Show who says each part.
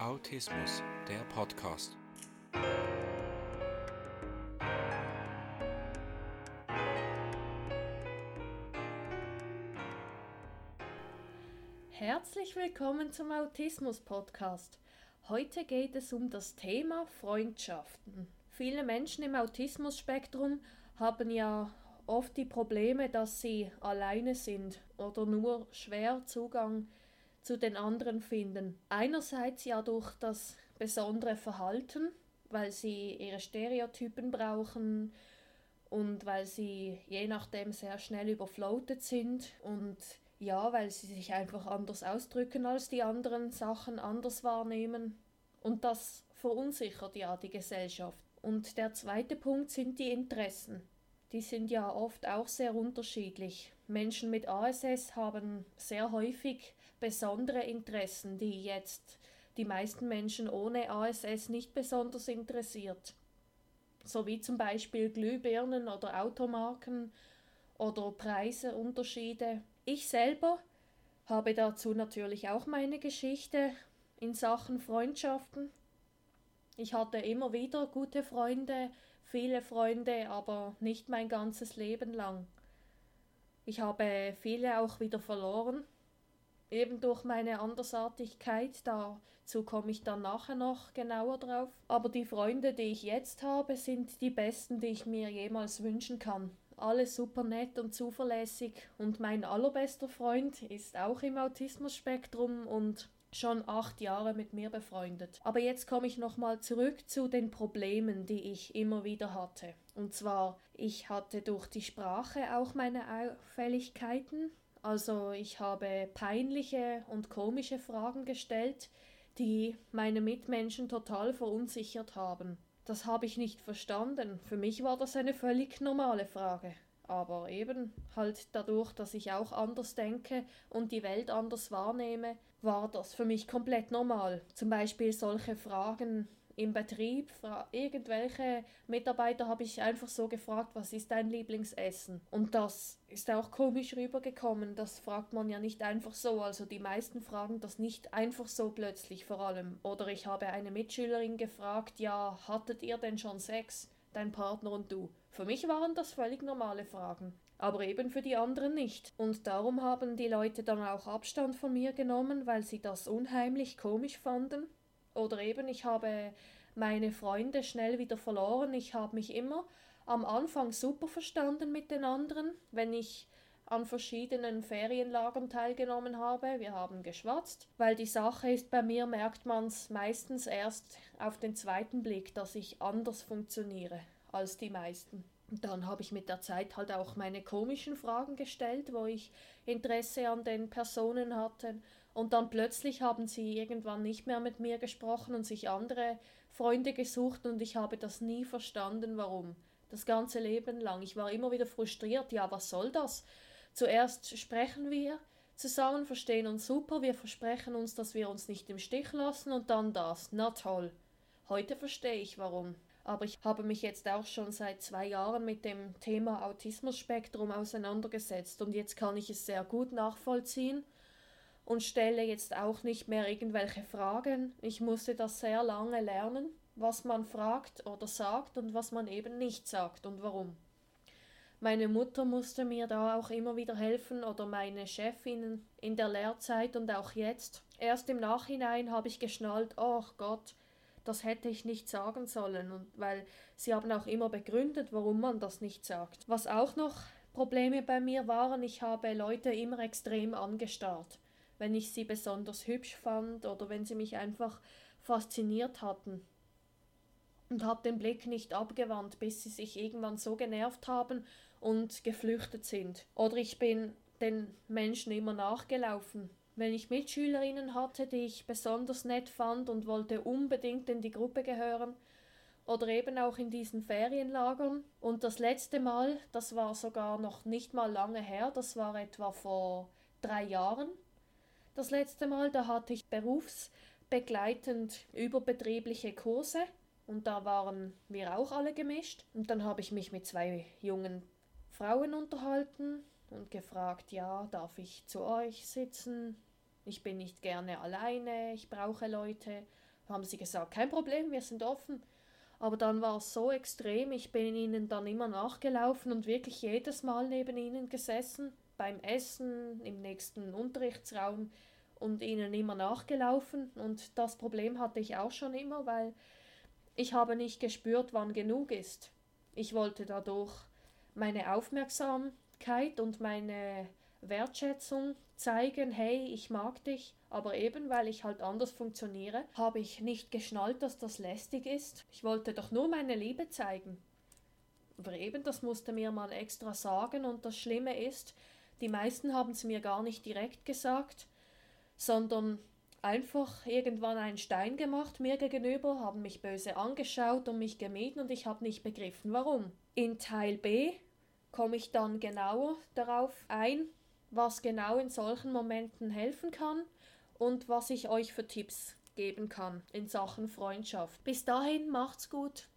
Speaker 1: Autismus, der Podcast.
Speaker 2: Herzlich willkommen zum Autismus Podcast. Heute geht es um das Thema Freundschaften. Viele Menschen im Autismus-Spektrum haben ja oft die Probleme, dass sie alleine sind oder nur schwer Zugang zu den anderen finden. Einerseits ja durch das besondere Verhalten, weil sie ihre Stereotypen brauchen und weil sie je nachdem sehr schnell überfloatet sind und ja, weil sie sich einfach anders ausdrücken als die anderen, Sachen anders wahrnehmen. Und das verunsichert ja die Gesellschaft. Und der zweite Punkt sind die Interessen. Die sind ja oft auch sehr unterschiedlich. Menschen mit ASS haben sehr häufig besondere Interessen, die jetzt die meisten Menschen ohne ASS nicht besonders interessiert. So wie zum Beispiel Glühbirnen oder Automarken oder Preiseunterschiede ich selber habe dazu natürlich auch meine Geschichte in Sachen Freundschaften. Ich hatte immer wieder gute Freunde, viele Freunde, aber nicht mein ganzes Leben lang. Ich habe viele auch wieder verloren, eben durch meine Andersartigkeit, dazu komme ich dann nachher noch genauer drauf. Aber die Freunde, die ich jetzt habe, sind die besten, die ich mir jemals wünschen kann. Alle super nett und zuverlässig. Und mein allerbester Freund ist auch im Autismus-Spektrum und schon acht Jahre mit mir befreundet. Aber jetzt komme ich nochmal zurück zu den Problemen, die ich immer wieder hatte. Und zwar, ich hatte durch die Sprache auch meine Auffälligkeiten. Also ich habe peinliche und komische Fragen gestellt, die meine Mitmenschen total verunsichert haben. Das habe ich nicht verstanden. Für mich war das eine völlig normale Frage. Aber eben halt dadurch, dass ich auch anders denke und die Welt anders wahrnehme, war das für mich komplett normal. Zum Beispiel solche Fragen im Betrieb, irgendwelche Mitarbeiter habe ich einfach so gefragt, was ist dein Lieblingsessen? Und das ist auch komisch rübergekommen. Das fragt man ja nicht einfach so. Also die meisten fragen das nicht einfach so plötzlich vor allem. Oder ich habe eine Mitschülerin gefragt, ja, hattet ihr denn schon Sex? Dein Partner und du. Für mich waren das völlig normale Fragen aber eben für die anderen nicht. Und darum haben die Leute dann auch Abstand von mir genommen, weil sie das unheimlich komisch fanden. Oder eben, ich habe meine Freunde schnell wieder verloren. Ich habe mich immer am Anfang super verstanden mit den anderen, wenn ich an verschiedenen Ferienlagern teilgenommen habe. Wir haben geschwatzt, weil die Sache ist, bei mir merkt man es meistens erst auf den zweiten Blick, dass ich anders funktioniere als die meisten. Dann habe ich mit der Zeit halt auch meine komischen Fragen gestellt, wo ich Interesse an den Personen hatte. Und dann plötzlich haben sie irgendwann nicht mehr mit mir gesprochen und sich andere Freunde gesucht und ich habe das nie verstanden, warum. Das ganze Leben lang. Ich war immer wieder frustriert. Ja, was soll das? Zuerst sprechen wir zusammen, verstehen uns super, wir versprechen uns, dass wir uns nicht im Stich lassen und dann das. Na toll. Heute verstehe ich warum aber ich habe mich jetzt auch schon seit zwei Jahren mit dem Thema Autismus-Spektrum auseinandergesetzt und jetzt kann ich es sehr gut nachvollziehen und stelle jetzt auch nicht mehr irgendwelche Fragen. Ich musste das sehr lange lernen, was man fragt oder sagt und was man eben nicht sagt und warum. Meine Mutter musste mir da auch immer wieder helfen oder meine Chefin in der Lehrzeit und auch jetzt. Erst im Nachhinein habe ich geschnallt, oh Gott, das hätte ich nicht sagen sollen und weil sie haben auch immer begründet, warum man das nicht sagt. Was auch noch Probleme bei mir waren, ich habe Leute immer extrem angestarrt, wenn ich sie besonders hübsch fand oder wenn sie mich einfach fasziniert hatten und habe den Blick nicht abgewandt, bis sie sich irgendwann so genervt haben und geflüchtet sind. Oder ich bin den Menschen immer nachgelaufen, wenn ich Mitschülerinnen hatte, die ich besonders nett fand und wollte unbedingt in die Gruppe gehören, oder eben auch in diesen Ferienlagern. Und das letzte Mal, das war sogar noch nicht mal lange her, das war etwa vor drei Jahren. Das letzte Mal, da hatte ich berufsbegleitend überbetriebliche Kurse und da waren wir auch alle gemischt. Und dann habe ich mich mit zwei jungen Frauen unterhalten und gefragt, ja, darf ich zu euch sitzen? Ich bin nicht gerne alleine, ich brauche Leute. haben sie gesagt, kein Problem, wir sind offen. Aber dann war es so extrem, ich bin ihnen dann immer nachgelaufen und wirklich jedes Mal neben ihnen gesessen, beim Essen, im nächsten Unterrichtsraum und ihnen immer nachgelaufen. Und das Problem hatte ich auch schon immer, weil ich habe nicht gespürt, wann genug ist. Ich wollte dadurch meine Aufmerksamkeit und meine Wertschätzung zeigen, hey, ich mag dich, aber eben weil ich halt anders funktioniere, habe ich nicht geschnallt, dass das lästig ist. Ich wollte doch nur meine Liebe zeigen. Aber eben, das musste mir mal extra sagen und das Schlimme ist, die meisten haben es mir gar nicht direkt gesagt, sondern einfach irgendwann einen Stein gemacht mir gegenüber, haben mich böse angeschaut und mich gemieden und ich habe nicht begriffen, warum. In Teil B komme ich dann genauer darauf ein, was genau in solchen Momenten helfen kann und was ich euch für Tipps geben kann in Sachen Freundschaft. Bis dahin macht's gut.